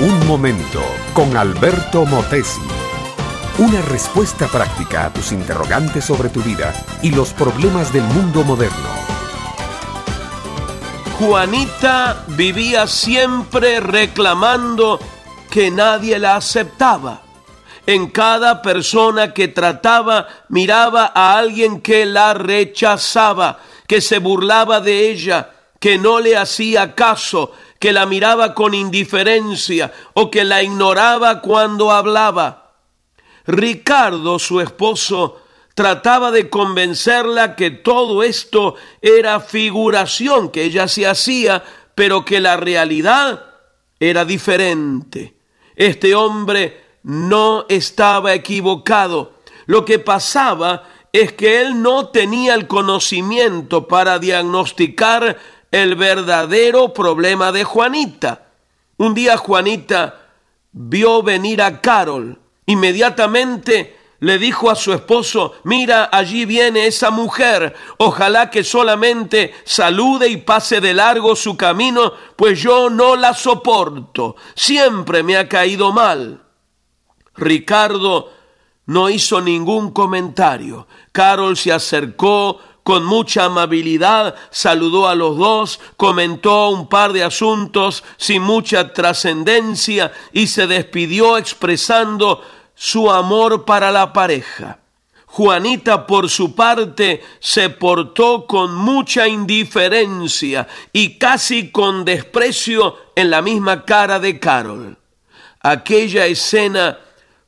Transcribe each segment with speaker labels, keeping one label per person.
Speaker 1: Un momento con Alberto Motesi. Una respuesta práctica a tus interrogantes sobre tu vida y los problemas del mundo moderno.
Speaker 2: Juanita vivía siempre reclamando que nadie la aceptaba. En cada persona que trataba miraba a alguien que la rechazaba, que se burlaba de ella, que no le hacía caso, que la miraba con indiferencia o que la ignoraba cuando hablaba. Ricardo, su esposo, trataba de convencerla que todo esto era figuración que ella se hacía, pero que la realidad era diferente. Este hombre no estaba equivocado. Lo que pasaba es que él no tenía el conocimiento para diagnosticar el verdadero problema de Juanita. Un día Juanita vio venir a Carol. Inmediatamente le dijo a su esposo, mira, allí viene esa mujer, ojalá que solamente salude y pase de largo su camino, pues yo no la soporto, siempre me ha caído mal. Ricardo no hizo ningún comentario. Carol se acercó, con mucha amabilidad saludó a los dos, comentó un par de asuntos sin mucha trascendencia y se despidió expresando su amor para la pareja. Juanita, por su parte, se portó con mucha indiferencia y casi con desprecio en la misma cara de Carol. Aquella escena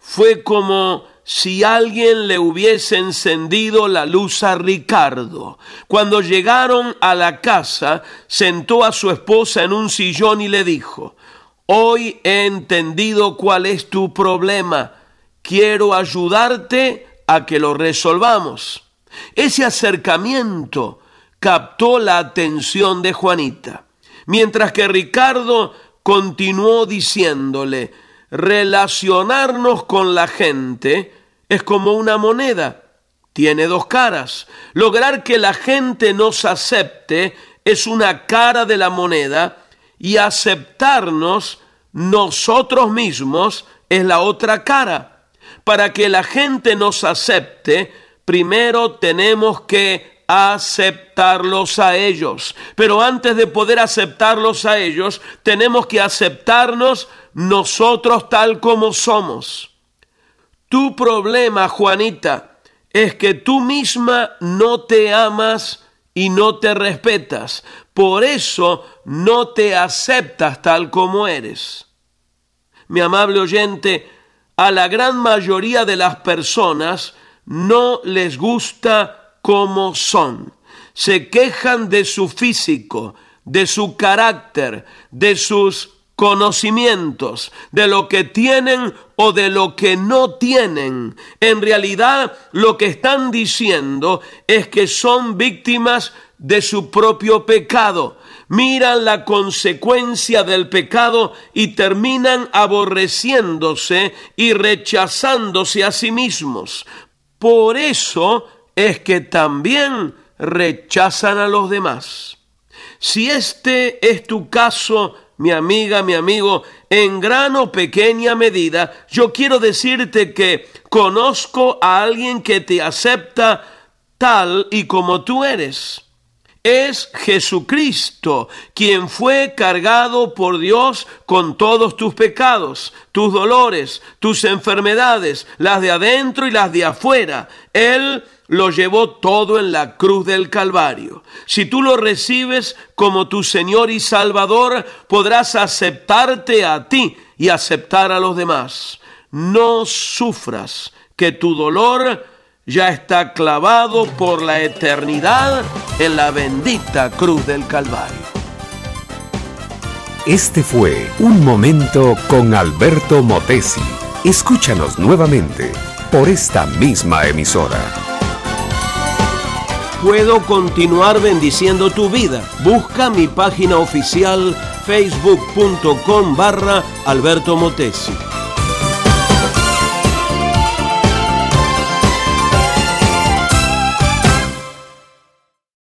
Speaker 2: fue como si alguien le hubiese encendido la luz a Ricardo. Cuando llegaron a la casa, sentó a su esposa en un sillón y le dijo, Hoy he entendido cuál es tu problema. Quiero ayudarte a que lo resolvamos. Ese acercamiento captó la atención de Juanita, mientras que Ricardo continuó diciéndole, relacionarnos con la gente es como una moneda, tiene dos caras. Lograr que la gente nos acepte es una cara de la moneda y aceptarnos nosotros mismos es la otra cara. Para que la gente nos acepte, primero tenemos que aceptarlos a ellos. Pero antes de poder aceptarlos a ellos, tenemos que aceptarnos nosotros tal como somos. Tu problema, Juanita, es que tú misma no te amas y no te respetas. Por eso no te aceptas tal como eres. Mi amable oyente, a la gran mayoría de las personas no les gusta como son. Se quejan de su físico, de su carácter, de sus conocimientos de lo que tienen o de lo que no tienen. En realidad lo que están diciendo es que son víctimas de su propio pecado. Miran la consecuencia del pecado y terminan aborreciéndose y rechazándose a sí mismos. Por eso es que también rechazan a los demás. Si este es tu caso, mi amiga, mi amigo, en gran o pequeña medida, yo quiero decirte que conozco a alguien que te acepta tal y como tú eres. Es Jesucristo, quien fue cargado por Dios con todos tus pecados, tus dolores, tus enfermedades, las de adentro y las de afuera. Él lo llevó todo en la cruz del Calvario. Si tú lo recibes como tu Señor y Salvador, podrás aceptarte a ti y aceptar a los demás. No sufras que tu dolor ya está clavado por la eternidad en la bendita cruz del Calvario.
Speaker 1: Este fue Un Momento con Alberto Motesi. Escúchanos nuevamente por esta misma emisora
Speaker 2: puedo continuar bendiciendo tu vida. Busca mi página oficial facebook.com barra Alberto Motesi.